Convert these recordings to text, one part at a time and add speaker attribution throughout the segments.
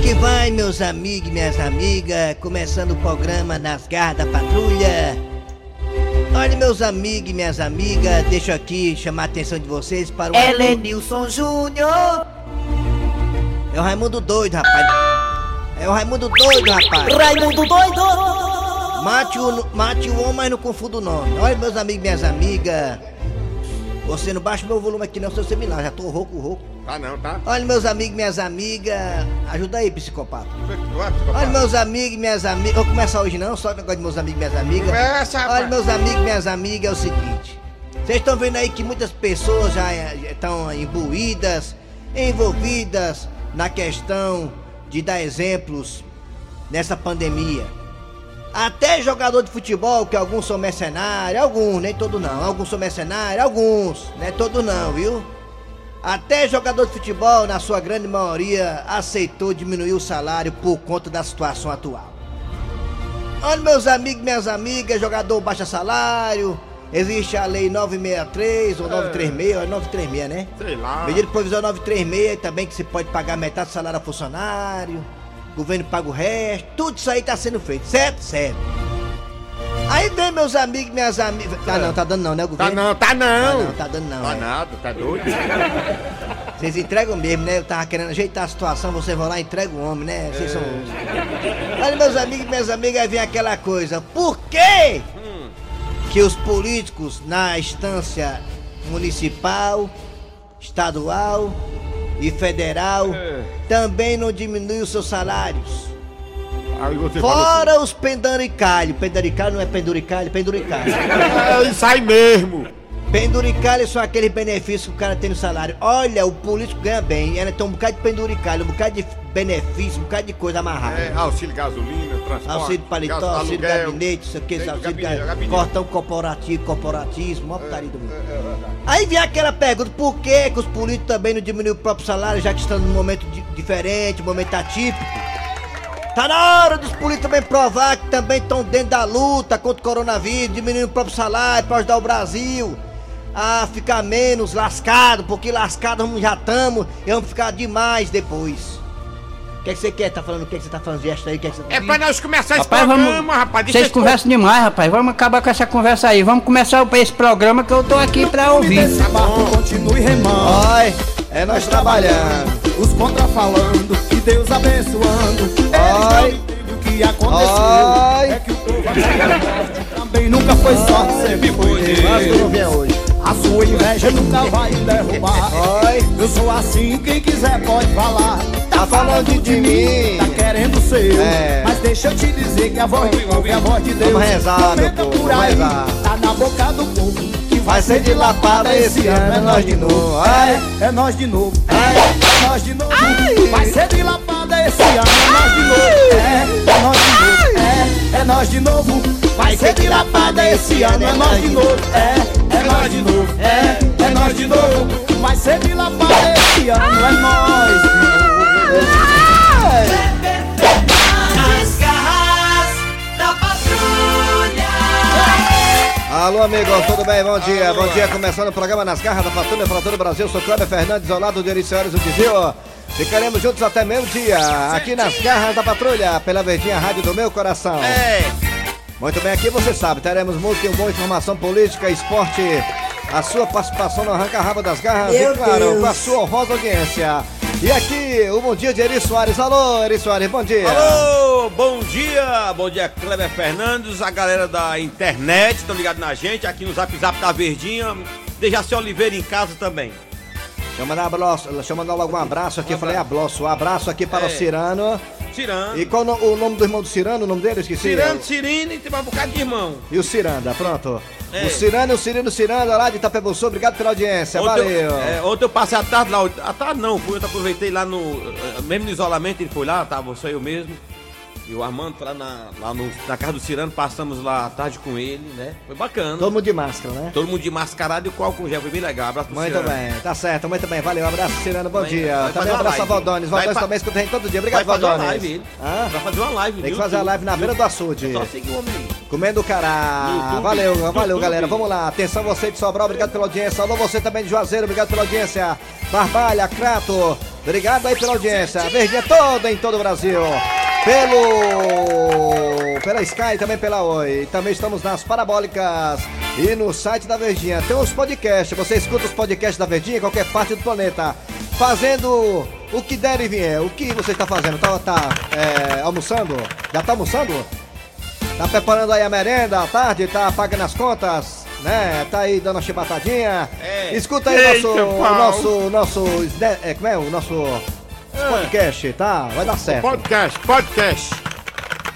Speaker 1: que vai, meus amigos e minhas amigas? Começando o programa Nas Garras da Patrulha. Olha, meus amigos e minhas amigas, deixa eu aqui chamar a atenção de vocês para o.
Speaker 2: Helenilson Júnior,
Speaker 1: É o Raimundo doido, rapaz. É o Raimundo doido, rapaz.
Speaker 2: Raimundo Doido,
Speaker 1: Mate o, mate o homem, mas não confunda o nome. Olha, meus amigos e minhas amigas. Você não baixa o meu volume aqui não, seu seminário. Já tô rouco, rouco.
Speaker 3: Tá não, tá?
Speaker 1: Olha, meus amigos minhas amigas. Ajuda aí, psicopata.
Speaker 3: Ué, psicopata.
Speaker 1: Olha, meus amigos minhas amigas. Vou começar hoje não, só o negócio de meus amigos minhas amigas.
Speaker 3: Começa.
Speaker 1: Olha, meus amigos minhas amigas, é o seguinte. Vocês estão vendo aí que muitas pessoas já estão imbuídas, envolvidas na questão de dar exemplos nessa pandemia. Até jogador de futebol, que alguns são mercenários, alguns, nem todos não. Alguns são mercenários, alguns, não é todos não, viu? Até jogador de futebol, na sua grande maioria, aceitou diminuir o salário por conta da situação atual. Olha, meus amigos, minhas amigas, jogador baixa salário. Existe a lei 963 ou 936, é 936, né?
Speaker 3: Sei lá.
Speaker 1: Medida provisória 936 também que se pode pagar metade do salário a funcionário. Governo paga o resto. Tudo isso aí tá sendo feito, certo? Certo. Aí vem meus amigos, minhas amigas. Tá não, tá dando não, né, o
Speaker 3: Tá
Speaker 1: governo?
Speaker 3: não, tá não.
Speaker 1: Tá não, tá dando não.
Speaker 3: Tá
Speaker 1: é.
Speaker 3: nada, tá doido?
Speaker 1: Vocês entregam mesmo, né? Eu tava querendo ajeitar a situação, vocês vão lá e entregam o homem, né? Vocês são. Olha, meus amigos e minhas amigas, aí vem aquela coisa. Por quê que os políticos na instância municipal, estadual e federal
Speaker 3: É.
Speaker 1: também não diminuem os seus salários? Fora os penduricalhos. Penduricalho não é penduricalho, penduricalho.
Speaker 3: assim, É aí mesmo.
Speaker 1: Penduricalho são aqueles benefícios que o cara tem no salário. Olha, o político ganha bem. Ela tem um bocado de penduricalho, um bocado de benefício, um bocado de coisa amarrada.
Speaker 3: É, auxílio gasolina, transporte.
Speaker 1: Auxílio paletó, auxílio
Speaker 3: aluguel.
Speaker 1: gabinete, isso aqui, auxílio
Speaker 3: gabinete,
Speaker 1: ga-
Speaker 3: gabinete.
Speaker 1: cortão corporativo, corporativismo, uma putaria do mundo.
Speaker 3: É, é.
Speaker 1: Aí vem aquela pergunta, por que, que os políticos também não diminuem o próprio salário, já que estão num momento di- diferente, um momento atípico? Tá na hora dos políticos também provar que também estão dentro da luta contra o coronavírus, diminuindo o próprio salário para ajudar o Brasil a ficar menos lascado, porque lascado nós já estamos e vamos ficar demais depois. O que, é que você quer? Tá falando o que, é que você tá falando gesto aí? O que é que você tá
Speaker 3: É pra nós começar esse
Speaker 4: Rapaz,
Speaker 3: programa,
Speaker 4: vamos.
Speaker 3: rapaz. Deixa
Speaker 4: Vocês conversam demais, rapaz. Vamos acabar com essa conversa aí. Vamos começar esse programa que eu tô aqui pra ouvir.
Speaker 5: Esse barco continue remando,
Speaker 1: Oi, é nós trabalhando.
Speaker 5: os contra falando, e Deus abençoando.
Speaker 1: Oi.
Speaker 5: entendem o que aconteceu.
Speaker 1: Oi.
Speaker 5: É que o povo também nunca foi sorte, sempre foi
Speaker 1: Mas que eu não
Speaker 5: Deus.
Speaker 1: hoje.
Speaker 5: A sua inveja nunca vai derrubar.
Speaker 1: Oi,
Speaker 5: Eu sou assim, quem quiser pode falar.
Speaker 1: Tá falando de mim.
Speaker 5: Tá querendo ser eu.
Speaker 1: É.
Speaker 5: Mas deixa eu te dizer que a voz povo é a voz de Deus.
Speaker 1: Vamos rezar, meu povo,
Speaker 5: aí,
Speaker 1: rezar.
Speaker 5: Tá na boca do povo. Que
Speaker 1: vai ser de lapada esse ano, é nós de novo.
Speaker 5: É, é nós de novo. É, é nós de novo. Vai ser de lapada esse ano, é nós de novo. É, é nós de novo. É, é nós de novo. Vai ser de lapada esse ano, é nós de novo. É, é nós de novo. É, é nós de novo. Vai ser de lapada esse ano, é nós de novo.
Speaker 2: Nas garras da patrulha.
Speaker 1: Alô, amigos, tudo bem? Bom dia. Bom dia, começando o programa Nas Garras da Patrulha para todo o Brasil. Sou Cléber Fernandes, ao lado de Eri Senhores do Dizio. Ficaremos juntos até meio-dia, aqui nas Garras da Patrulha, pela Verdinha Rádio do Meu Coração.
Speaker 3: É,
Speaker 1: Muito bem, aqui você sabe, teremos música e boa informação política, esporte, a sua participação no Arranca Rabo das Garras
Speaker 2: Meu
Speaker 1: e, claro,
Speaker 2: Deus.
Speaker 1: com a sua honrosa audiência. E aqui, o bom dia de Eri Soares. Alô, Eri Soares, bom dia.
Speaker 6: Alô, bom dia, bom dia Kleber Fernandes, a galera da internet, estão ligados na gente, aqui no Zap Zap da Verdinha, Dejaci Oliveira em casa também.
Speaker 1: Deixa eu mandar, abraço, deixa eu mandar logo um abraço aqui, eu falei abraço, um abraço aqui para
Speaker 6: É.
Speaker 1: o Cirano.
Speaker 6: Cirando,
Speaker 1: E qual no- o nome do irmão do Cirano? O nome dele? Eu esqueci.
Speaker 6: Cirando, Cirine e tem um bocado de irmão.
Speaker 1: E o Ciranda, pronto.
Speaker 6: É.
Speaker 1: O Cirano o Cirino Ciranda lá de Itapebussu, obrigado pela audiência,
Speaker 6: Ontem eu,
Speaker 1: valeu.
Speaker 6: é, ontem eu passei a tarde lá, a tarde não, fui, eu aproveitei lá no, eh, mesmo no isolamento ele foi lá, tava só eu mesmo. E o Armando foi lá, na, lá no- na casa do Cirano, passamos lá a tarde com ele, né? Foi bacana.
Speaker 1: Todo mundo de máscara, né?
Speaker 6: Todo mundo de mascarado e o qual com gel. Foi bem legal. Abraço pro
Speaker 1: Muito
Speaker 6: Cirano.
Speaker 1: bem, tá certo, muito bem. Valeu, abraço, Cirano, bom
Speaker 6: Vai-
Speaker 1: dia.
Speaker 6: vai
Speaker 1: Também um abraço a. Valdones.
Speaker 6: Vai
Speaker 1: Valdones
Speaker 6: fa-
Speaker 1: também escuta a gente todo dia. Obrigado,
Speaker 6: Vai fazer uma
Speaker 1: Valdones.
Speaker 6: live.
Speaker 1: Hã?
Speaker 6: Vai fazer uma live.
Speaker 1: Tem que fazer a live na beira do açude.
Speaker 6: Só seguir o homem aí.
Speaker 1: Comendo cará. Valeu, valeu, galera. Vamos lá. Atenção, você de Sobral, obrigado pela audiência. Alô, você também de Juazeiro, obrigado pela audiência. Barbalha, Crato, obrigado aí pela audiência. Verdinha toda em todo o Brasil. Pelo. Pela Sky também pela Oi. Também estamos nas parabólicas e no site da Verdinha. Tem os podcasts. Você escuta os podcasts da Verdinha em qualquer parte do planeta. Fazendo o que der e vier. O que você está fazendo? Tá, tá é, almoçando? Já tá almoçando? Tá preparando aí a merenda à tarde, tá pagando as contas, né? Tá aí dando uma chibatadinha.
Speaker 6: É.
Speaker 1: Escuta aí
Speaker 3: Eita,
Speaker 1: nosso, nosso, nosso, sne- é, como é o nosso podcast, tá? Vai dar certo.
Speaker 3: Podcast, podcast.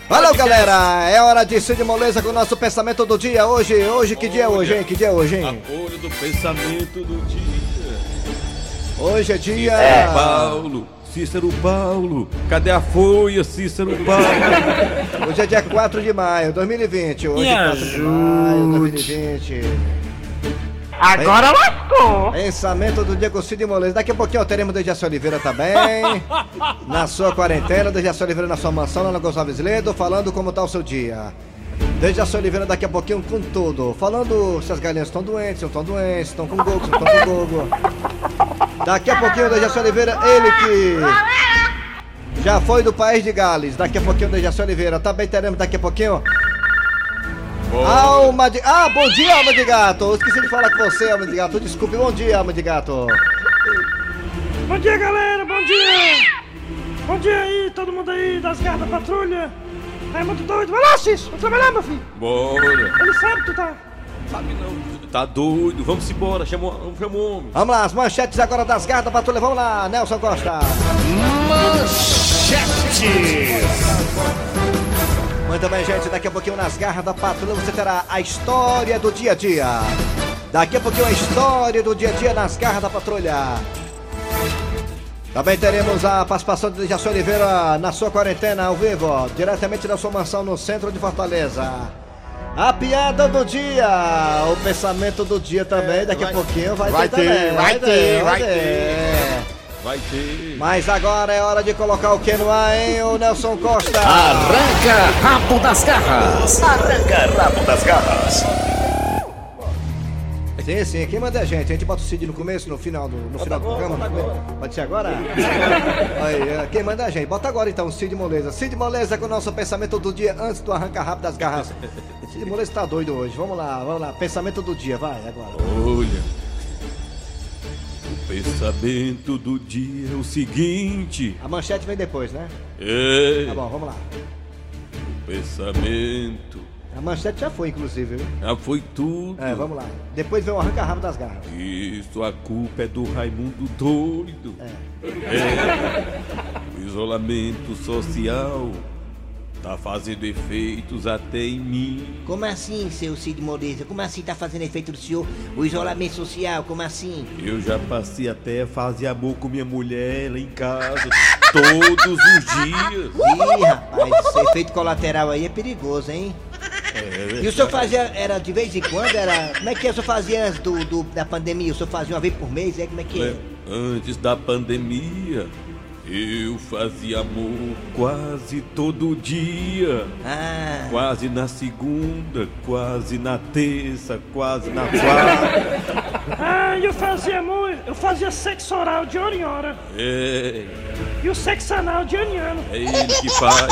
Speaker 1: Valeu, galera! É hora de Cid Moleza com o nosso pensamento do dia. Hoje, hoje, que dia é hoje, hein? Que dia é hoje, hein?
Speaker 6: Apoio do pensamento do dia.
Speaker 1: Hoje é dia...
Speaker 6: Paulo, Cícero Paulo. Cadê a folha, Cícero Paulo?
Speaker 1: Hoje é dia 4 de maio, 2020. Hoje é 4 de maio, 2020.
Speaker 4: Agora lascou.
Speaker 1: Pensamento do dia com Cid Moleza. Daqui a pouquinho teremos Dejaci Oliveira também. na sua quarentena, Dejaci Oliveira na sua mansão, lá na Gonçalves Ledo, falando como tá o seu dia. Dejaci Oliveira daqui a pouquinho com tudo. Falando se as galinhas estão doentes, se não estão doentes, estão com gogo, se não estão com gogo. Daqui a pouquinho Dejaci Oliveira, ele que já foi do país de Gales. Daqui a pouquinho Dejaci Oliveira. Também teremos daqui a pouquinho Alma de. Ah, bom dia, alma de gato! Eu esqueci de falar com você, alma de gato. Desculpe, bom dia, alma de gato.
Speaker 7: Bom dia, galera, bom dia! Bom dia aí, todo mundo aí das garras da patrulha. É muito doido. Vai lá, Cício, vai trabalhar, meu filho.
Speaker 6: Bora.
Speaker 7: Ele sabe que tu tá.
Speaker 6: Sabe não. Tá doido. Vamos embora. Chama, o- chama o homem.
Speaker 1: Vamos lá, as manchetes agora das garras da patrulha. Vamos lá, Nelson Costa. Muito bem, gente. Daqui a pouquinho nas garras da patrulha você terá a história do dia a dia. Daqui a pouquinho a história do dia a dia nas garras da patrulha. Também teremos a participação de Jaci Oliveira na sua quarentena ao vivo, diretamente da sua mansão no centro de Fortaleza. A piada do dia, o pensamento do dia também, daqui a
Speaker 3: vai-
Speaker 1: pouquinho vai,
Speaker 3: vai
Speaker 1: ter,
Speaker 3: ter,
Speaker 1: também.
Speaker 3: vai ter, vai
Speaker 1: ter.
Speaker 6: Vai ter.
Speaker 1: Mas agora é hora de colocar o que no ar, hein, o Nelson Costa?
Speaker 8: Arranca rabo das garras. Arranca rabo das garras.
Speaker 1: Sim, sim, quem manda é a gente? A gente bota o Cid no começo, no final do, no final do programa? Pode ser agora? Aí, é, quem manda é a gente? Bota agora então o Cid Moleza. Cid Moleza com o nosso pensamento do dia antes do arranca rápido das garras. Cid Moleza tá doido hoje. Vamos lá, vamos lá. Pensamento do dia, vai agora.
Speaker 6: Olha. Pensamento do dia é o seguinte.
Speaker 1: A manchete vem depois, né?
Speaker 6: É.
Speaker 1: Tá bom, vamos lá.
Speaker 6: O pensamento.
Speaker 1: A manchete já foi, inclusive, viu?
Speaker 6: Já foi tudo.
Speaker 1: É, vamos lá. Depois vem o arranca rápido das garras.
Speaker 6: Isso, a culpa é do Raimundo doido.
Speaker 1: É.
Speaker 6: É. O isolamento social tá fazendo efeitos até em mim.
Speaker 9: Como assim, seu Cid Moleza? Como assim tá fazendo efeito do senhor? O isolamento social, como assim?
Speaker 6: Eu já passei até a fazer amor com minha mulher lá em casa todos os dias.
Speaker 9: Ih, rapaz, esse efeito colateral aí é perigoso, hein? E o senhor fazia, era de vez em quando, era... Como é que é? o senhor fazia antes do, do- da pandemia? O senhor fazia uma vez por mês, é? Como é que é?
Speaker 6: Antes da pandemia, eu fazia amor quase todo dia.
Speaker 9: Ah,
Speaker 6: Quase na segunda, quase na terça, quase na quarta.
Speaker 7: Ah, eu fazia amor, eu fazia sexo oral de hora em hora.
Speaker 6: É,
Speaker 7: E o sexo anal de ano em ano.
Speaker 6: é ele que faz.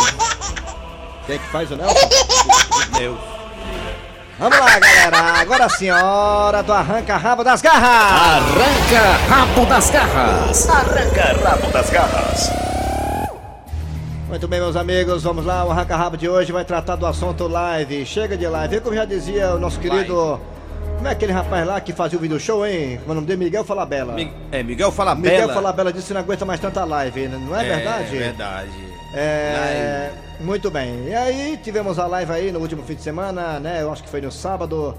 Speaker 1: Quem é que faz o Nelson?
Speaker 6: Nelson.
Speaker 1: Vamos lá, galera. Agora sim, hora do arranca rabo das garras.
Speaker 8: Arranca rabo das garras. Arranca rabo das garras.
Speaker 1: Muito bem, meus amigos, vamos lá. O Arranca Rabo de hoje vai tratar do assunto live. Chega de live. E como já dizia o nosso querido. Como é aquele rapaz lá que fazia o vídeo show, hein? Como é o nome dele? Miguel Falabella.
Speaker 6: Mi- É, Miguel fala
Speaker 1: Miguel
Speaker 6: bela.
Speaker 1: Falabella disse que não aguenta mais tanta live, né? não é, verdade?
Speaker 6: É verdade.
Speaker 1: É, muito bem. E aí, tivemos a live aí no último fim de semana, né? Eu acho que foi no sábado,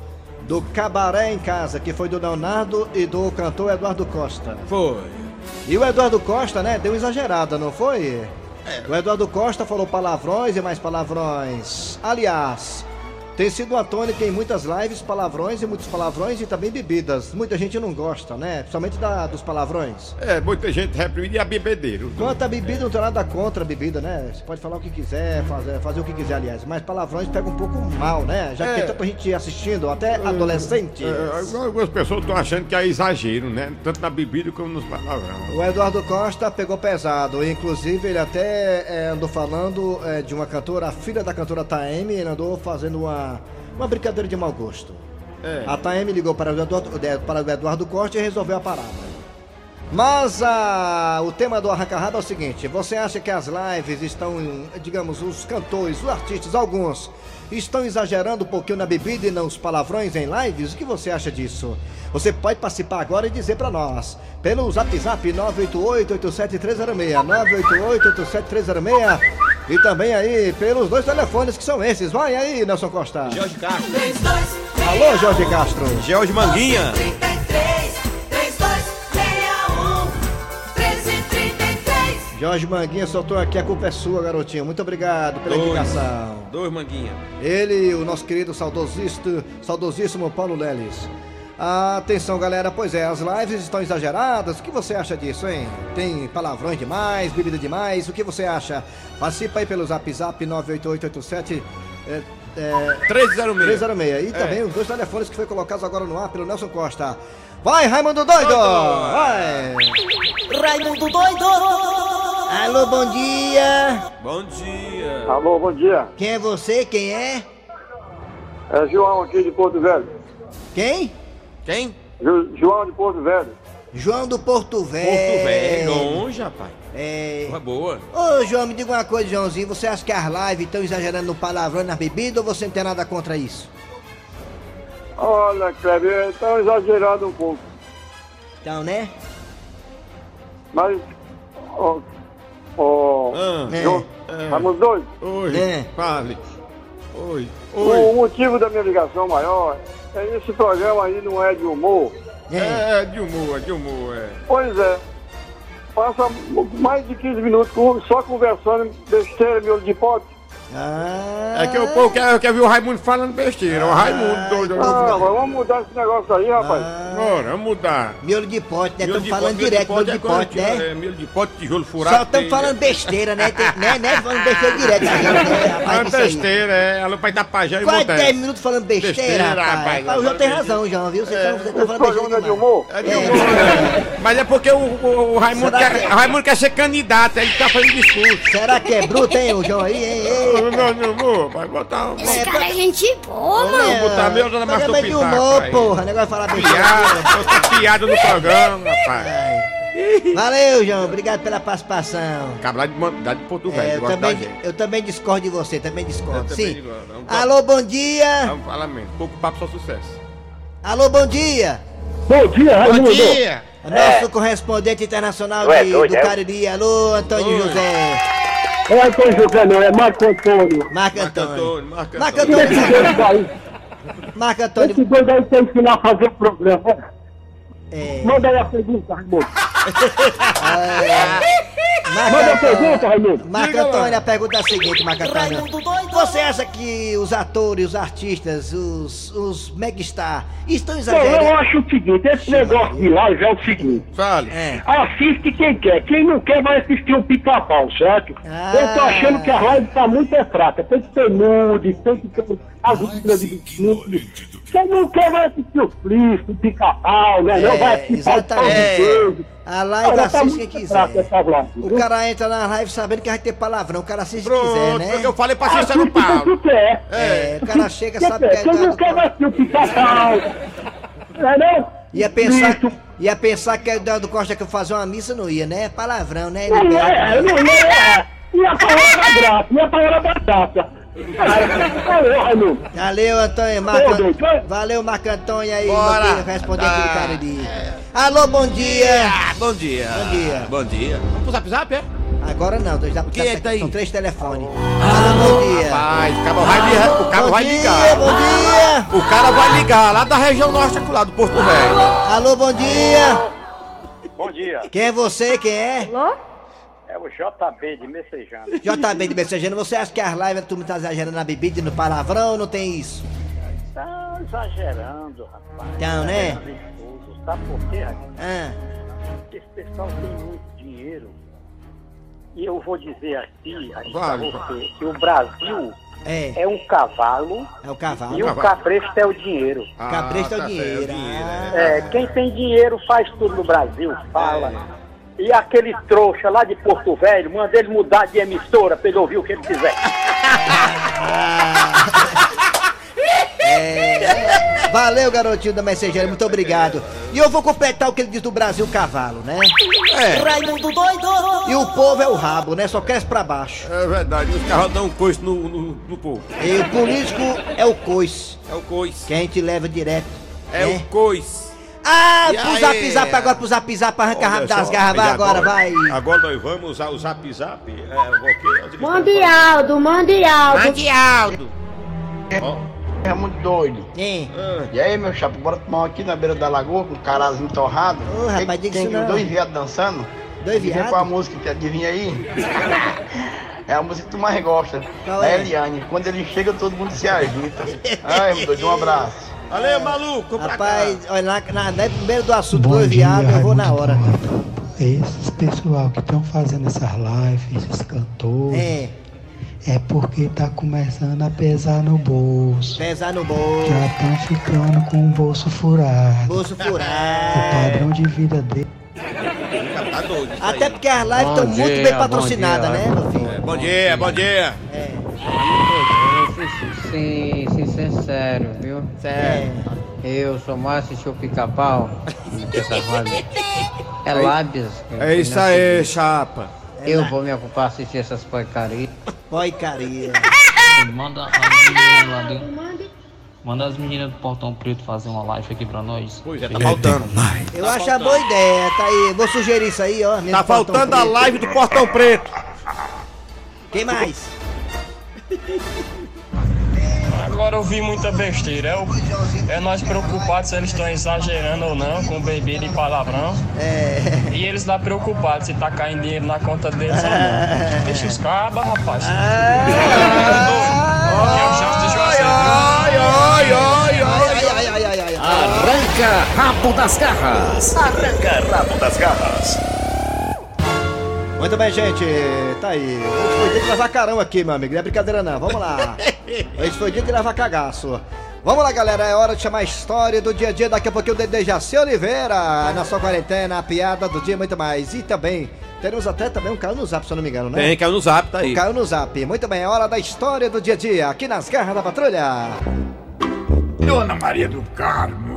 Speaker 1: do Cabaré em Casa, que foi do Leonardo e do cantor Eduardo Costa.
Speaker 6: Foi.
Speaker 1: E o Eduardo Costa, né, deu exagerada, não foi? O Eduardo Costa falou palavrões e mais palavrões. Aliás, tem sido uma tônica em muitas lives, palavrões e muitos palavrões e também bebidas. Muita gente não gosta, né? Principalmente da- dos palavrões.
Speaker 3: É, muita gente reprime e a bebedeiro.
Speaker 1: Quanto a bebida, não tem nada contra a bebida, né? Você pode falar o que quiser, fazer, fazer o que quiser, aliás. Mas palavrões pega um pouco mal, né? Já que
Speaker 3: É.
Speaker 1: tem tanta gente assistindo, até adolescente.
Speaker 3: É, algumas pessoas estão achando que é exagero, né? Tanto na bebida como nos palavrões.
Speaker 1: O Eduardo Costa pegou pesado, inclusive ele até é, andou falando é, de uma cantora, a filha da cantora Taeme, ele andou fazendo uma, uma brincadeira de mau gosto.
Speaker 3: É.
Speaker 1: A Taeme ligou para o, Eduardo, para o Eduardo Costa e resolveu a parada. Mas a, o tema do Arranca-Rabo é o seguinte: você acha que as lives estão, digamos, os cantores, os artistas, alguns, estão exagerando um pouquinho na bebida e nos palavrões em lives? O que você acha disso? Você pode participar agora e dizer pra nós. Pelo zap zap 988-87306, 988-87306 e também aí pelos dois telefones que são esses. Vai aí, Nelson Costa.
Speaker 6: Jorge Castro.
Speaker 2: 32
Speaker 1: Alô, Jorge Castro.
Speaker 6: George Manguinha.
Speaker 2: 33 3261 1333
Speaker 1: Jorge Manguinha soltou aqui, a culpa é sua, garotinho. Muito obrigado pela
Speaker 6: Dois.
Speaker 1: indicação.
Speaker 6: Dois Manguinha.
Speaker 1: Ele, o nosso querido saudosista, saudosíssimo Paulo Leles. Atenção, galera, pois é, as lives estão exageradas. O que você acha disso, hein? Tem palavrões demais, bebida demais. O que você acha? Participa aí pelo zap zap 98887 é, é,
Speaker 6: 306.
Speaker 1: 306. E também os dois telefones que foi colocados agora no ar pelo Nelson Costa. Vai, Raimundo Doido! Vai!
Speaker 2: Raimundo doido
Speaker 1: Alô, bom dia!
Speaker 6: Bom dia.
Speaker 10: Alô, bom dia.
Speaker 1: Quem é você? Quem é?
Speaker 10: É João aqui de Porto Velho.
Speaker 1: Quem?
Speaker 6: Quem?
Speaker 10: João de Porto Velho.
Speaker 1: João do Porto Velho.
Speaker 6: Porto Velho. Longe, rapaz.
Speaker 1: É.
Speaker 6: Porra boa.
Speaker 1: Ô, João, me diga uma coisa, Joãozinho. Você acha que as lives estão exagerando no palavrão e na bebida ou você não tem nada contra isso?
Speaker 10: Olha, Kleber, estão exagerando um pouco.
Speaker 1: Então, né?
Speaker 10: Mas, ó, ó,
Speaker 3: Ah,
Speaker 1: É.
Speaker 10: João, estamos dois.
Speaker 3: oi,
Speaker 1: É.
Speaker 3: fale. Oi,
Speaker 10: O
Speaker 3: oi.
Speaker 10: motivo da minha ligação maior é esse programa aí não é de humor.
Speaker 1: É.
Speaker 3: É, é de humor, é de humor, é.
Speaker 10: Pois é. Passa mais de 15 minutos com- só conversando besteira, miolo de pote.
Speaker 1: Ah.
Speaker 3: É que o povo quer, quer ver o Raimundo falando besteira. O Raimundo doido.
Speaker 10: Ah, mas vamos mudar esse negócio aí, rapaz.
Speaker 3: Bora, vamos mudar.
Speaker 1: Miolo de pote, né? Estamos falando direto, miolo de
Speaker 3: é
Speaker 1: pote, né?
Speaker 3: É, milho de pote, tijolo furado.
Speaker 1: Só estamos
Speaker 3: tem-
Speaker 1: falando besteira, né? Tem, né, né? Falando besteira direto. Né, rapaz,
Speaker 3: Falando
Speaker 1: isso aí.
Speaker 3: besteira, é. Alô, pai da Pajé e
Speaker 1: Quase
Speaker 3: Monteiro.
Speaker 1: 10 minutos falando besteira,
Speaker 3: Besteira,
Speaker 1: rapaz. o João tem razão, João, viu? Vocês estão
Speaker 10: Esse
Speaker 1: falando
Speaker 10: não é
Speaker 1: besteira
Speaker 10: de humor.
Speaker 3: É de humor, né? Mas é porque o, o, o Raimundo quer,
Speaker 1: que-
Speaker 3: o Raimundo quer ser candidato, ele tá fazendo discurso.
Speaker 1: Será que é bruto, hein, o João aí, hein?
Speaker 3: Meu, amor, vai botar um...
Speaker 1: É,
Speaker 11: Cara, é gente boa, mano.
Speaker 3: Vamos botar meu
Speaker 1: é
Speaker 3: Márcio
Speaker 1: humor,
Speaker 3: Pitaco aí.
Speaker 1: porra. Negócio de falar besteira.
Speaker 3: Piada, piada no programa, rapaz.
Speaker 1: Valeu, João. Obrigado pela participação.
Speaker 3: Cabral de, Man- da de Porto
Speaker 1: É,
Speaker 3: Velho,
Speaker 1: eu,
Speaker 3: gosta da
Speaker 1: também, eu também discordo de você, também discordo.
Speaker 3: Eu também
Speaker 1: Sim.
Speaker 3: Vamos-
Speaker 1: Alô, bom dia.
Speaker 3: Vamos falar mesmo. Pouco papo, só sucesso.
Speaker 1: Alô, bom dia.
Speaker 10: Bom dia, Raimundo.
Speaker 3: dia!
Speaker 1: Nosso correspondente internacional
Speaker 10: Ué,
Speaker 1: de, do
Speaker 10: é?
Speaker 1: Cariri. Alô, Antônio
Speaker 3: Oi.
Speaker 1: José.
Speaker 10: Não é Antônio José, não, é Marco Antônio.
Speaker 1: Marco
Speaker 3: Marco
Speaker 1: Antônio.
Speaker 3: Antônio, Marco
Speaker 1: Marco
Speaker 3: Antônio.
Speaker 10: Esse
Speaker 1: Antônio. Marco
Speaker 10: esse
Speaker 1: Antônio.
Speaker 10: doido aí tem que ir lá fazer o programa.
Speaker 1: É,
Speaker 10: Manda aí a pergunta, Raimundo.
Speaker 1: Marco
Speaker 10: Manda a pergunta, Raimundo.
Speaker 1: Marco. Antônio, a pergunta é a seguinte, Marco Antônio. Você acha que os atores, os artistas, os, os megastar estão
Speaker 10: Bom, eu
Speaker 1: exagerando?
Speaker 10: acho o seguinte, esse negócio de live é o seguinte.
Speaker 3: Fale.
Speaker 1: É.
Speaker 10: Assiste quem quer. Quem não quer vai assistir o pica-pau, certo?
Speaker 1: Ah.
Speaker 10: Eu tô achando que a live tá muito é fraca. Tem que ter nude, tem que ter as outras de nude. Quem não quer vai assistir o Flix, o pica-pau, né? não vai
Speaker 1: É,
Speaker 10: assistir
Speaker 1: exatamente.
Speaker 10: o Beijo.
Speaker 1: A live
Speaker 10: Olha,
Speaker 1: assiste quem
Speaker 10: muito
Speaker 1: quiser.
Speaker 10: live,
Speaker 1: O
Speaker 10: viu?
Speaker 1: cara entra na live sabendo que vai ter palavrão, o cara assiste se
Speaker 3: Pronto,
Speaker 1: quiser, né?
Speaker 3: eu falei pra
Speaker 10: Assiste
Speaker 3: Cícero
Speaker 10: quem
Speaker 3: Paulo.
Speaker 10: quer.
Speaker 1: É, o cara chega,
Speaker 10: Quem
Speaker 1: sabe que
Speaker 10: Quem não
Speaker 1: é
Speaker 10: quer vai assistir o pica-pau. Não é não?
Speaker 1: Ia pensar, ia pensar que o Eduardo Costa que eu fazer uma missa não ia, né? Palavrão, né? Ele
Speaker 10: Não é,
Speaker 1: né?
Speaker 10: não é. E a palavra graça, e a palavra batata. Valeu, Raimundo.
Speaker 1: Valeu, Antônio.
Speaker 10: Doutor.
Speaker 1: valeu, Marco Antônio aí,
Speaker 6: Bora.
Speaker 1: querido respondente do
Speaker 6: Ah.
Speaker 1: Cariri. Alô, bom dia.
Speaker 6: Ah, bom dia.
Speaker 1: Bom dia.
Speaker 6: Bom dia. Vamos pro zap zap, é?
Speaker 1: Agora não, dois
Speaker 6: é que tá aí?
Speaker 1: São três telefones. Alô, bom dia.
Speaker 3: Rapaz, o cara vai, li- o cara
Speaker 1: bom
Speaker 3: vai
Speaker 1: dia,
Speaker 3: ligar.
Speaker 1: bom dia.
Speaker 3: O cara vai ligar lá da região norte, lá do Porto Velho.
Speaker 1: Alô, bom dia.
Speaker 10: Bom dia.
Speaker 1: Quem é você? Quem é?
Speaker 11: Alô?
Speaker 10: É o JB de Messejana.
Speaker 1: JB de Messejano, você acha que as lives tu me tá exagerando na bebida e no palavrão ou não tem isso?
Speaker 10: Tá exagerando, rapaz.
Speaker 1: Então, né?
Speaker 10: Tá nervoso. Sabe por quê, rapaz?
Speaker 1: Ah,
Speaker 10: Esse pessoal tem muito dinheiro. E eu vou dizer aqui, aqui pra
Speaker 3: Vale.
Speaker 10: você, que o Brasil
Speaker 1: é,
Speaker 10: é um cavalo
Speaker 1: é o cavalo.
Speaker 10: e o cabresto é o dinheiro.
Speaker 1: Cabresto é o
Speaker 3: tá
Speaker 1: dinheiro.
Speaker 3: certo,
Speaker 1: ah.
Speaker 10: É, quem tem dinheiro faz tudo no Brasil, fala. E aquele trouxa lá de Porto Velho, manda ele mudar de emissora pra ele ouvir o que ele quiser.
Speaker 1: É, valeu, garotinho da Mensageira, muito obrigado. E eu vou completar o que ele diz do Brasil cavalo, né?
Speaker 2: Raimundo doido!
Speaker 1: E o povo é o rabo, né? Só cresce pra baixo.
Speaker 3: É verdade, os carros dão um coice no, no, no povo.
Speaker 1: E o político é o coice,
Speaker 3: É o coice.
Speaker 1: que a gente leva direto.
Speaker 3: É
Speaker 1: né?
Speaker 3: o coice.
Speaker 1: Ah,
Speaker 3: E
Speaker 1: pro zap zap agora, pro zap zap, arranca rápido das garras, vai agora, vai.
Speaker 3: Agora nós vamos usar o zap zap. É, o quê?
Speaker 11: Mundialdo, Mundialdo.
Speaker 3: Mandialdo.
Speaker 12: É muito doido.
Speaker 1: Hein?
Speaker 12: E aí, meu chapa, bora tomar um aqui na beira da lagoa com um carazinho torrado.
Speaker 1: Ô, rapaz,
Speaker 12: Tem-
Speaker 1: diga
Speaker 12: tem
Speaker 1: isso não.
Speaker 12: dois viados dançando.
Speaker 1: Dois viados?
Speaker 12: qual a música que adivinha aí? é a música que tu mais gosta.
Speaker 1: Qual
Speaker 12: da
Speaker 1: é?
Speaker 12: Eliane. Quando ele chega, todo mundo se agita. Ai, meu doido, um abraço.
Speaker 3: Valeu, maluco.
Speaker 1: Rapaz, olha, na, na, na primeiro do assunto
Speaker 13: Bom
Speaker 1: do
Speaker 13: dia,
Speaker 1: viado, eu vou na hora.
Speaker 13: Esses pessoal que estão fazendo essas lives, esses cantores,
Speaker 1: É,
Speaker 13: é porque tá começando a pesar no bolso.
Speaker 1: pesar no bolso,
Speaker 13: Já estão ficando com o bolso furado.
Speaker 1: bolso
Speaker 13: O
Speaker 1: furado.
Speaker 13: padrão de vida dele.
Speaker 3: Tá doido. isso aí.
Speaker 1: Até porque as lives estão muito bem patrocinadas, né, meu filho?
Speaker 3: É, bom dia, bom dia.
Speaker 4: Sim, sim, sincero,
Speaker 1: É.
Speaker 4: Eu sou Márcio Show Pica-Pau. É lábios.
Speaker 3: É isso aí, chapa.
Speaker 4: Eu vou me ocupar assistir essas porcarias.
Speaker 1: Porcaria.
Speaker 14: Manda as meninas lá do... Manda as meninas do Portão Preto fazer uma live aqui pra nós.
Speaker 3: Pois é, tá faltando.
Speaker 1: Eu acho a boa ideia, tá aí. Vou sugerir isso aí, ó.
Speaker 3: Tá faltando a live do Portão Preto.
Speaker 1: Quem mais?
Speaker 14: Agora eu vi muita besteira. É, o- é nós preocupados se eles estão exagerando ou não com bebida e palavrão.
Speaker 1: É.
Speaker 14: E eles lá preocupados se tá caindo dinheiro na conta deles ou não. Deixa os cabas, rapaz.
Speaker 1: Ah.
Speaker 14: É.
Speaker 8: Arranca rabo das garras. Arranca rabo das garras.
Speaker 1: Muito bem, gente. Tá aí. Hoje foi dia de lavar carão aqui, meu amigo. Não é brincadeira, não. Vamos lá. Hoje foi dia de lavar cagaço. Vamos lá, galera. É hora de chamar a história do dia a dia. Daqui a pouquinho o Dedê Jaci Oliveira. Na sua quarentena, a piada do dia e muito mais. E também, teremos até também um Caio no Zap, se eu não me engano, né?
Speaker 6: Tem, caiu no zap, tá aí.
Speaker 1: O Caio no Zap. Muito bem, é hora da história do dia a dia. Aqui nas garras da patrulha.
Speaker 15: Dona Maria do Carmo,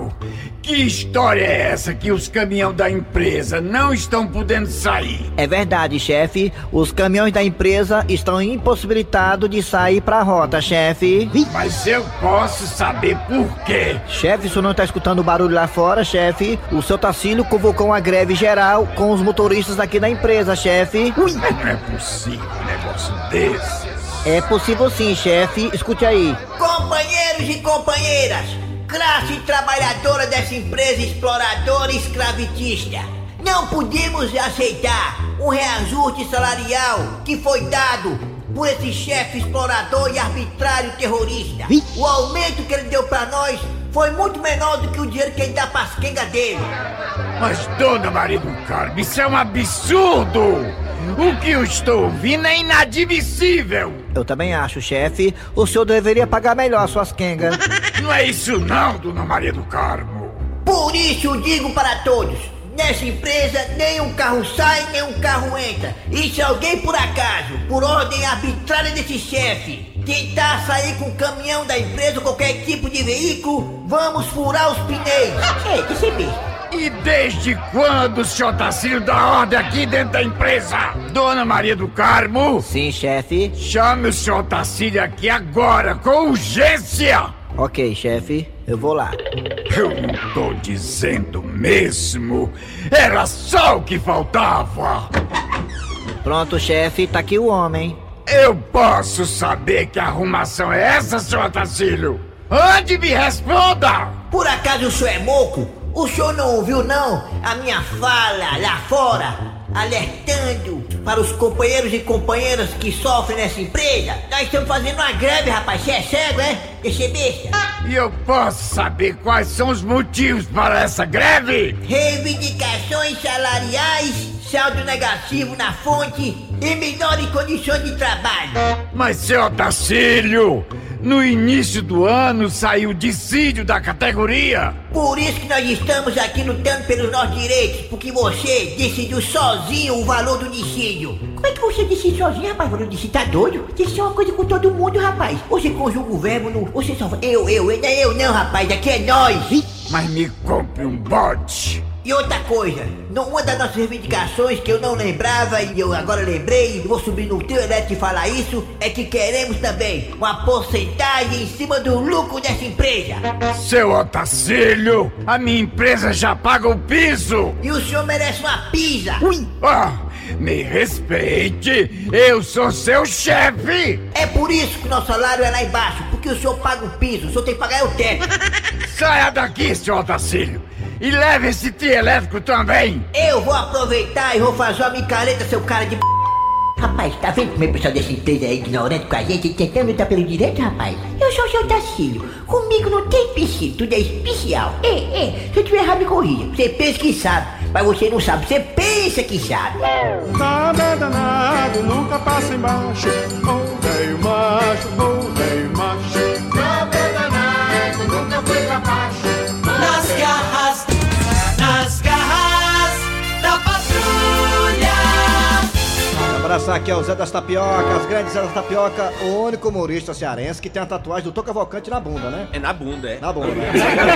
Speaker 15: que história é essa que os caminhão da empresa não estão podendo sair?
Speaker 9: É verdade, chefe. Os caminhões da empresa estão impossibilitados de sair pra rota, chefe.
Speaker 15: Mas eu posso saber por quê.
Speaker 9: Chefe, o senhor não tá escutando o barulho lá fora, chefe? O seu Tacílio convocou uma greve geral com os motoristas aqui da empresa, chefe.
Speaker 15: Mas não é possível um negócio desse.
Speaker 9: É possível sim, chefe. Escute aí.
Speaker 2: Companheiros e companheiras, classe trabalhadora dessa empresa exploradora e escravitista, não podemos aceitar um reajuste salarial que foi dado por esse chefe explorador e arbitrário terrorista. O aumento que ele deu pra nós foi muito menor do que o dinheiro que ele dá pras quengas dele.
Speaker 15: Mas, Dona Maria do Carmo, isso é um absurdo! O que eu estou ouvindo é inadmissível!
Speaker 9: Eu também acho, chefe. O senhor deveria pagar melhor suas quengas.
Speaker 15: Não é isso não, Dona Maria do Carmo!
Speaker 2: Por isso eu digo para todos: nessa empresa nem um carro sai, nem um carro entra. E se alguém por acaso, por ordem arbitrária desse chefe, tentar sair com o caminhão da empresa ou qualquer tipo de veículo, vamos furar os pneus. Ei, que você besta.
Speaker 15: E desde quando o senhor Tacílio dá ordem aqui dentro da empresa? Dona Maria do Carmo?
Speaker 9: Sim, chefe.
Speaker 15: Chame o senhor Tacílio aqui agora, com urgência!
Speaker 9: Ok, chefe. Eu vou lá.
Speaker 15: Eu não tô dizendo mesmo. Era só o que faltava.
Speaker 9: Pronto, chefe. Tá aqui o homem.
Speaker 15: Eu posso saber que arrumação é essa, senhor Tacílio? Ande me responda!
Speaker 2: Por acaso o senhor é moco? O senhor não ouviu não a minha fala lá fora? Alertando para os companheiros e companheiras que sofrem nessa empresa. Nós estamos fazendo uma greve, rapaz. Você é cego, é? Deixa besta.
Speaker 15: E eu posso saber quais são os motivos para essa greve?
Speaker 2: Reivindicações salariais, saldo negativo na fonte e melhores condições de trabalho.
Speaker 15: Mas, seu Otacílio, no início do ano saiu dissídio da categoria.
Speaker 2: Por isso que nós estamos aqui lutando pelos nossos direitos, porque você decidiu sozinho o valor do dissídio. Como é que você decide sozinho, rapaz? O valor do dissídio tá doido? Que ser uma coisa com todo mundo, rapaz. Você conjuga o verbo no... Você só... Eu, eu, eu, não é eu não, rapaz. Aqui é nós.
Speaker 15: Mas me compre um bote.
Speaker 2: E outra coisa, uma das nossas reivindicações que eu não lembrava e eu agora lembrei, e vou subir no teu elétrico e falar isso, é que queremos também uma porcentagem em cima do lucro dessa empresa.
Speaker 15: Seu Otacílio, a minha empresa já paga o piso.
Speaker 2: E o senhor merece uma pizza.
Speaker 15: Ah, me respeite, eu sou seu chefe.
Speaker 2: É por isso que nosso salário é lá embaixo, porque o senhor paga o piso, o senhor tem que pagar é o teto.
Speaker 15: Saia daqui, seu Otacílio, e leve esse tio elétrico também.
Speaker 2: Eu vou aproveitar e vou fazer uma micareta, seu cara de p... Rapaz, tá vendo como é o pessoal dessa empresa é ignorante com a gente, tentando lutar pelo direito, rapaz? Eu sou o seu Tacílio. Comigo não tem psico, tudo é especial. É, é, se eu tiver errado, me corrija. Você pensa que sabe, mas você não sabe. Você pensa que sabe.
Speaker 16: Nada é danado, nunca passa embaixo. Ô velho macho, ô velho
Speaker 1: Aqui ao Zé das Tapiocas, grande Zé das Tapioca, o único humorista cearense que tem a tatuagem do Toca Volcante na bunda, né?
Speaker 6: É na bunda, é.
Speaker 1: Na bunda.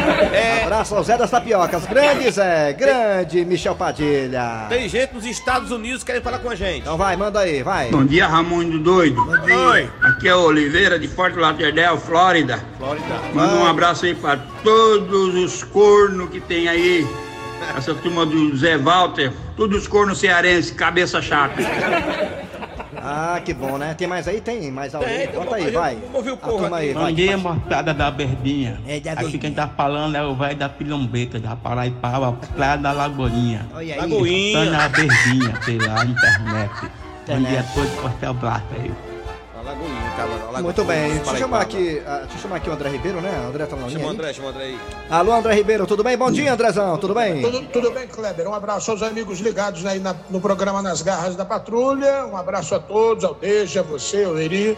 Speaker 1: Abraço ao Zé das Tapiocas, grande Zé, grande Michel Padilha.
Speaker 6: Tem gente nos Estados Unidos querendo falar com a gente.
Speaker 1: Então vai, manda aí, vai.
Speaker 17: Bom dia, Ramon do Doido.
Speaker 1: Bom dia.
Speaker 6: Oi.
Speaker 17: Aqui é o Oliveira de Fort Lauderdale, Flórida.
Speaker 6: Flórida.
Speaker 17: Manda um abraço aí pra todos os cornos que tem aí. Essa turma do Zé Walter, todos os cornos cearenses, cabeça chata.
Speaker 1: Ah, que bom, né? Tem mais aí? Tem mais alguém?
Speaker 6: Tem,
Speaker 1: Bota aí, vai.
Speaker 6: vamos o
Speaker 1: A
Speaker 6: povo
Speaker 1: aí,
Speaker 18: Bom
Speaker 1: vai.
Speaker 18: dia, moçada da Verdinha.
Speaker 1: É, da
Speaker 18: Aqui quem tá falando é o velho da Pilombeta, da Paraipaba, Praia da Lagoinha.
Speaker 1: Olha aí.
Speaker 6: Lagoinha.
Speaker 18: Tá na Verdinha, pela internet. Bom
Speaker 1: Internet.
Speaker 18: dia a todos, forte abraço aí.
Speaker 6: A Lagoinha,
Speaker 1: Muito bem, deixa eu chamar aqui, ah, deixa eu chamar aqui o André Ribeiro, né? O André tá na linha
Speaker 6: Chama o. André, chama o André aí.
Speaker 1: Alô, André Ribeiro, tudo bem? Bom dia, Andrezão, tudo bem?
Speaker 19: Tudo, tudo bem, Kleber? Um abraço aos amigos ligados aí na- no programa Nas Garras da Patrulha. Um abraço a todos, ao Deja, você, ao Eri,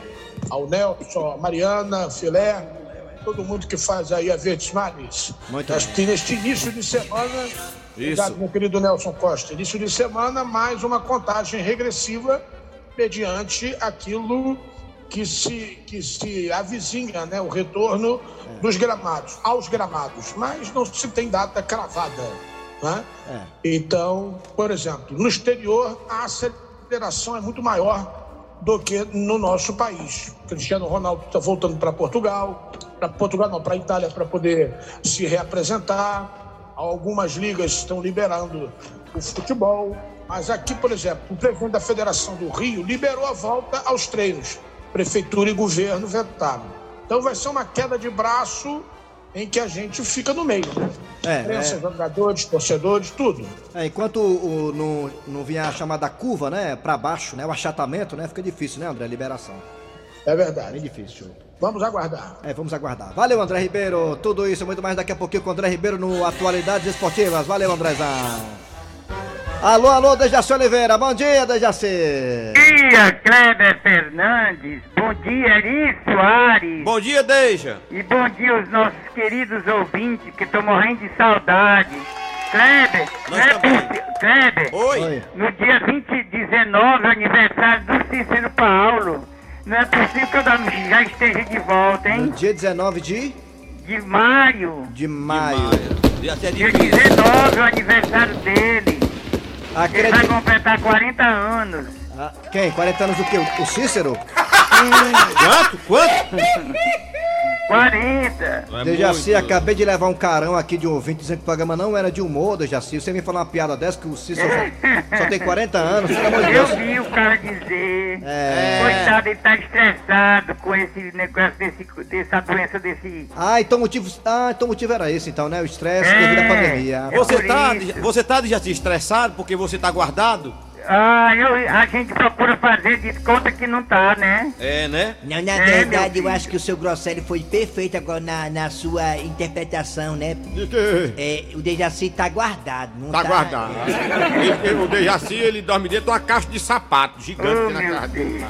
Speaker 19: ao Nelson, a Mariana, Filé, todo mundo que faz aí a Verdes Mares.
Speaker 1: Muito
Speaker 19: Acho que neste início de semana, obrigado, meu querido Nelson Costa, início de semana, mais uma contagem regressiva mediante aquilo que se, que se avizinha, né? O retorno dos gramados, aos gramados. Mas não se tem data cravada. Né?
Speaker 1: É.
Speaker 19: Então, por exemplo, no exterior a aceleração é muito maior do que no nosso país. Cristiano Ronaldo está voltando para Portugal, para Portugal não, para Itália para poder se reapresentar. Algumas ligas estão liberando o futebol, mas aqui, por exemplo, o presidente da Federação do Rio liberou a volta aos treinos. Prefeitura e governo vetaram. Então vai ser uma queda de braço em que a gente fica no meio, né?
Speaker 1: É,
Speaker 19: Imprensa,
Speaker 1: é.
Speaker 19: jogadores, torcedores, tudo.
Speaker 1: É, enquanto o, o- não, não vier a chamada curva, né, pra baixo, né, o achatamento, né, fica difícil, né, André, a liberação.
Speaker 19: É verdade.
Speaker 1: Bem difícil.
Speaker 19: Vamos aguardar.
Speaker 1: É, vamos aguardar. Valeu, André Ribeiro. Tudo isso e muito mais daqui a pouquinho com o André Ribeiro no Atualidades Esportivas. Valeu, Andrezão. Alô, alô, Dejaci Oliveira. Bom dia, Dejaci.
Speaker 20: dia, Kleber Fernandes. Bom dia, Eri Soares.
Speaker 6: Bom dia, Deja.
Speaker 20: E bom dia aos nossos queridos ouvintes, que estão morrendo de saudade. Kleber, Kleber, Kleber.
Speaker 6: Oi.
Speaker 20: No dia 20 e 19, aniversário do Cícero Paulo. Não é possível que eu já esteja de volta,
Speaker 1: No
Speaker 20: hein?
Speaker 1: dia 19 de,
Speaker 20: De maio.
Speaker 1: de maio.
Speaker 6: Já até
Speaker 20: Dia 19 é o aniversário dele. Ele vai
Speaker 1: Acredito.
Speaker 20: completar 40 anos.
Speaker 1: Ah, quem? 40 anos do quê? O Cícero?
Speaker 6: Quanto? Quanto?
Speaker 20: 40.
Speaker 1: Dejaci, acabei de levar um carão aqui de um ouvinte dizendo que o programa não era de humor, Dejaci. Você me falar uma piada dessa que o Cícero só, só tem 40 anos, pelo amor de
Speaker 20: Eu
Speaker 1: Deus.
Speaker 20: vi o cara dizer.
Speaker 1: É.
Speaker 20: Coitado, ele tá estressado com esse negócio desse, dessa doença desse.
Speaker 1: Ah, então o motivo, ah, então o motivo era esse, então, né? O estresse devido à pandemia.
Speaker 6: Você tá, você tá se estressado porque você tá guardado?
Speaker 20: Ah, eu, a gente procura fazer de conta que não tá, né?
Speaker 6: É, né?
Speaker 1: Não, na
Speaker 20: É,
Speaker 1: verdade, eu acho que o seu Grosselio foi perfeito agora na, na sua interpretação, né?
Speaker 3: De quê?
Speaker 1: É, o Dejaci tá guardado, não
Speaker 3: Tá
Speaker 1: tá?
Speaker 3: guardado. Ele- ele- o Dejaci, ele dorme dentro de uma caixa de sapato gigante
Speaker 20: Oh,
Speaker 3: aqui na casa dele.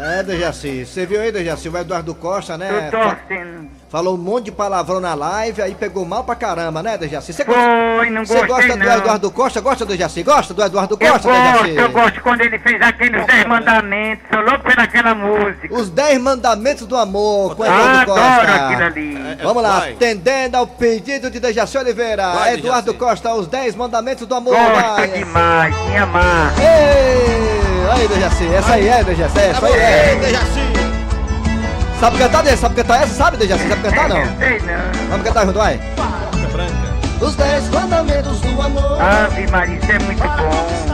Speaker 1: É, Dejaci, você viu aí, Dejaci, o Eduardo Costa, né?
Speaker 20: Tô torcendo.
Speaker 1: Falou um monte de palavrão na live, aí pegou mal pra caramba, né, Dejaci? Você
Speaker 20: Foi, não
Speaker 1: Você
Speaker 20: gostei,
Speaker 1: gosta do
Speaker 20: não.
Speaker 1: Eduardo Costa? Gosta do Dejaci? Gosta do Eduardo
Speaker 20: Eu
Speaker 1: Costa,
Speaker 20: gosto,
Speaker 1: Dejaci?
Speaker 20: eu gosto quando ele fez aqueles 10 mandamentos. Sou louco pelaquela música.
Speaker 1: Os 10 mandamentos do amor com
Speaker 20: Ah,
Speaker 1: Eduardo
Speaker 20: adoro
Speaker 1: Costa.
Speaker 20: aquilo ali.
Speaker 1: É, Vamos lá,
Speaker 6: Vai.
Speaker 1: atendendo ao pedido de Dejaci Oliveira.
Speaker 6: Vai,
Speaker 1: Eduardo
Speaker 6: Dejaci.
Speaker 1: Costa, os 10 mandamentos do amor.
Speaker 20: Gosto
Speaker 1: vai.
Speaker 20: demais, me amar.
Speaker 1: Ei, aí, Dejaci, essa aí é, Dejaci, essa aí é.
Speaker 6: Dejaci!
Speaker 1: Sabe cantar, Dejaci? Sabe cantar essa? Sabe, Dejaci? Sabe cantar, não?
Speaker 20: Sei não.
Speaker 1: Vamos cantar junto, vai. Os 10 mandamentos do amor.
Speaker 20: Ave Maria, isso é muito bom.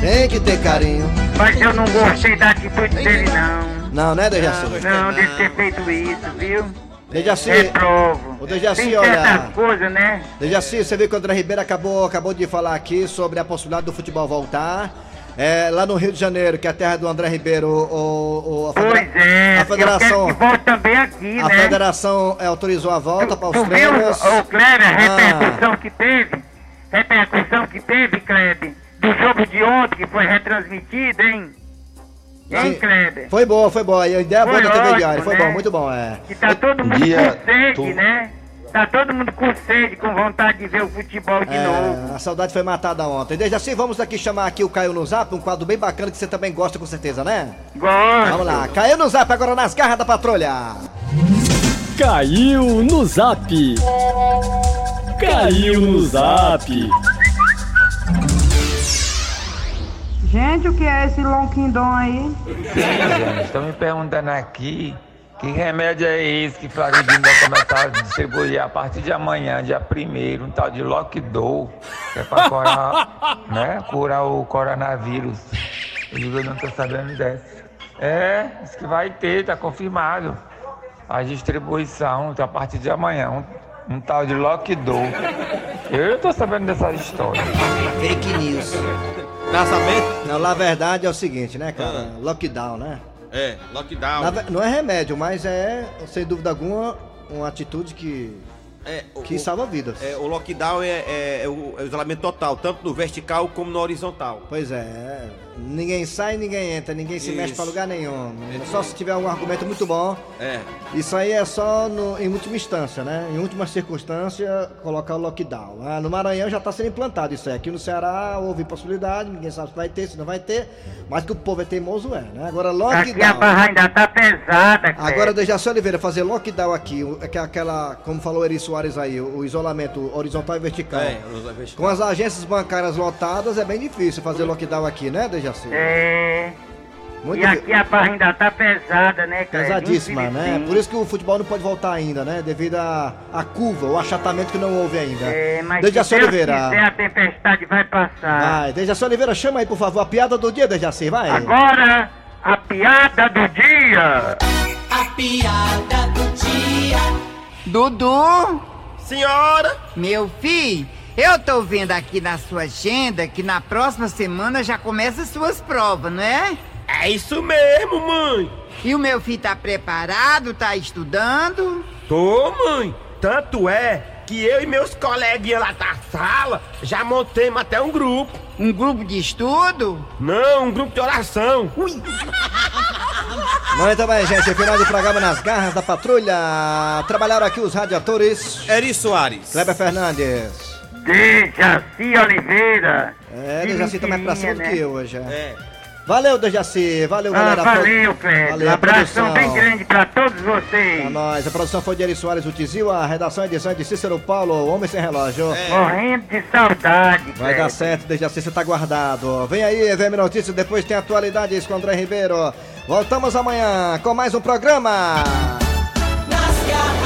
Speaker 1: Tem que ter carinho.
Speaker 20: Mas eu não gostei da atitude dele, não.
Speaker 1: Não, né, Dejaci?
Speaker 20: Não, de ter feito isso, viu?
Speaker 1: Dejaci,
Speaker 20: Reprovo.
Speaker 1: O Dejaci,
Speaker 20: Tem
Speaker 1: olha.
Speaker 20: coisas, né?
Speaker 1: Dejaci, você viu que o André Ribeiro acabou, acabou de falar aqui sobre a possibilidade do futebol voltar. É, lá no Rio de Janeiro, que é a terra do André Ribeiro, o, o- a, federa-
Speaker 20: Pois é,
Speaker 1: a federação,
Speaker 20: eu quero que também aqui,
Speaker 1: a
Speaker 20: né?
Speaker 1: federação é, autorizou a volta para os
Speaker 20: Tu viu,
Speaker 1: treinos.
Speaker 20: ô Kleber, a
Speaker 1: Ah.
Speaker 20: repercussão que teve? Repercussão que teve, Kleber? Do jogo de ontem que foi retransmitido, hein? Hein. Kleber?
Speaker 1: Foi boa, foi boa. E a ideia boa
Speaker 20: Foi
Speaker 1: da TV
Speaker 20: ótimo,
Speaker 1: Diário, foi
Speaker 20: né?
Speaker 1: bom, muito bom, é.
Speaker 20: Que tá todo mundo
Speaker 1: Dia-
Speaker 20: com sede,
Speaker 1: tu-
Speaker 20: né? Tá todo mundo com sede, com vontade de ver o futebol de novo.
Speaker 1: É, a saudade foi matada ontem. Dejaci, vamos aqui chamar aqui o Caio no Zap, um quadro bem bacana que você também gosta com certeza, né?
Speaker 20: Gosto.
Speaker 1: Vamos lá, Caio no Zap agora nas garras da patrulha.
Speaker 21: Caiu no zap. Caiu no zap.
Speaker 22: Gente, o que é esse lonquindom aí?
Speaker 23: Estão me perguntando aqui que remédio é esse que Flávio vai começar a distribuir a partir de amanhã, dia 1 um tal de Lockdown, que é pra curar, né, curar o coronavírus. Eu digo, eu não tô sabendo dessa. É, isso que vai ter, tá confirmado. A distribuição tá a partir de amanhã, um, um tal de Lockdown. Eu tô sabendo dessa história.
Speaker 1: Fake news. Não, lá a verdade é o seguinte, né, cara? Lockdown, né?
Speaker 6: É, lockdown.
Speaker 1: Na não é remédio, mas é, sem dúvida alguma, uma atitude que,
Speaker 6: É, o-
Speaker 1: que salva vidas.
Speaker 6: É, o lockdown é, é- é o, é o isolamento total, tanto no vertical como no horizontal.
Speaker 1: Pois é, ninguém sai, ninguém entra, ninguém se mexe
Speaker 6: Isso.
Speaker 1: pra lugar nenhum. Só se tiver um argumento muito bom.
Speaker 6: É.
Speaker 1: Isso aí é só no- em última instância, né? Em última circunstância, colocar o lockdown. Ah, no Maranhão já está sendo implantado isso aí. Aqui no Ceará houve possibilidade, ninguém sabe se vai ter, se não vai ter. Mas que o povo é teimoso é, né? Agora
Speaker 20: Aqui a
Speaker 1: lockdown.
Speaker 20: barra ainda tá pesada, Kleber.
Speaker 1: Agora, Dejaci Oliveira, fazer lockdown aqui, é que é aquela, como falou Eri Soares aí, o, isolamento horizontal e vertical.
Speaker 6: É, vertical.
Speaker 1: Com as agências bancárias lotadas é bem difícil fazer lockdown aqui, né, Dejaci?
Speaker 20: É.
Speaker 1: Muito
Speaker 20: e aqui a barra ainda tá pesada, né, Kleber?
Speaker 1: Pesadíssima, né? Por isso que o futebol não pode voltar ainda, né? Devido à curva, o achatamento que não houve ainda.
Speaker 20: É, mas
Speaker 1: Dejaci
Speaker 20: se Deus
Speaker 1: Oliveira.
Speaker 20: quiser, a tempestade vai passar.
Speaker 1: Vai, Dejaci Oliveira, chama aí, por favor, a piada do dia, Dejaci, vai.
Speaker 20: Agora, a piada do dia.
Speaker 24: A piada do dia.
Speaker 25: Dudu!
Speaker 6: Senhora!
Speaker 25: Meu filho, eu tô vendo aqui na sua agenda que na próxima semana já começa as suas provas, não é?
Speaker 6: É isso mesmo, mãe!
Speaker 25: E o meu filho tá preparado, tá estudando?
Speaker 26: Tô, mãe. Tanto é que eu e meus coleguinhas lá da sala já montemos até um grupo.
Speaker 25: Um grupo de estudo?
Speaker 26: Não, um grupo de oração.
Speaker 1: Muito bem, gente, final de programa nas garras da patrulha. Trabalharam aqui os radiadores.
Speaker 6: Eri Soares.
Speaker 1: Kleber Fernandes.
Speaker 20: Dejaci Oliveira.
Speaker 1: É, Dejaci tá mais pra cima
Speaker 20: mentirinha,
Speaker 1: do que
Speaker 20: né?
Speaker 1: eu hoje. É.
Speaker 6: É.
Speaker 1: Valeu, Dejaci. Valeu,
Speaker 20: Ah,
Speaker 1: galera.
Speaker 20: valeu.
Speaker 1: Valeu,
Speaker 20: um abração bem grande pra todos vocês.
Speaker 1: Pra nós. A produção foi de Eri Soares, o Tizil. A redação e edição é de Cícero Paulo, Homem Sem Relógio.
Speaker 20: Morrendo de saudade,
Speaker 1: Vai dar
Speaker 20: Kleber.
Speaker 1: certo, Dejaci, você tá guardado. Vem aí, VM Notícias, depois tem atualidades com André Ribeiro. Voltamos amanhã com mais um programa.
Speaker 24: Nas garras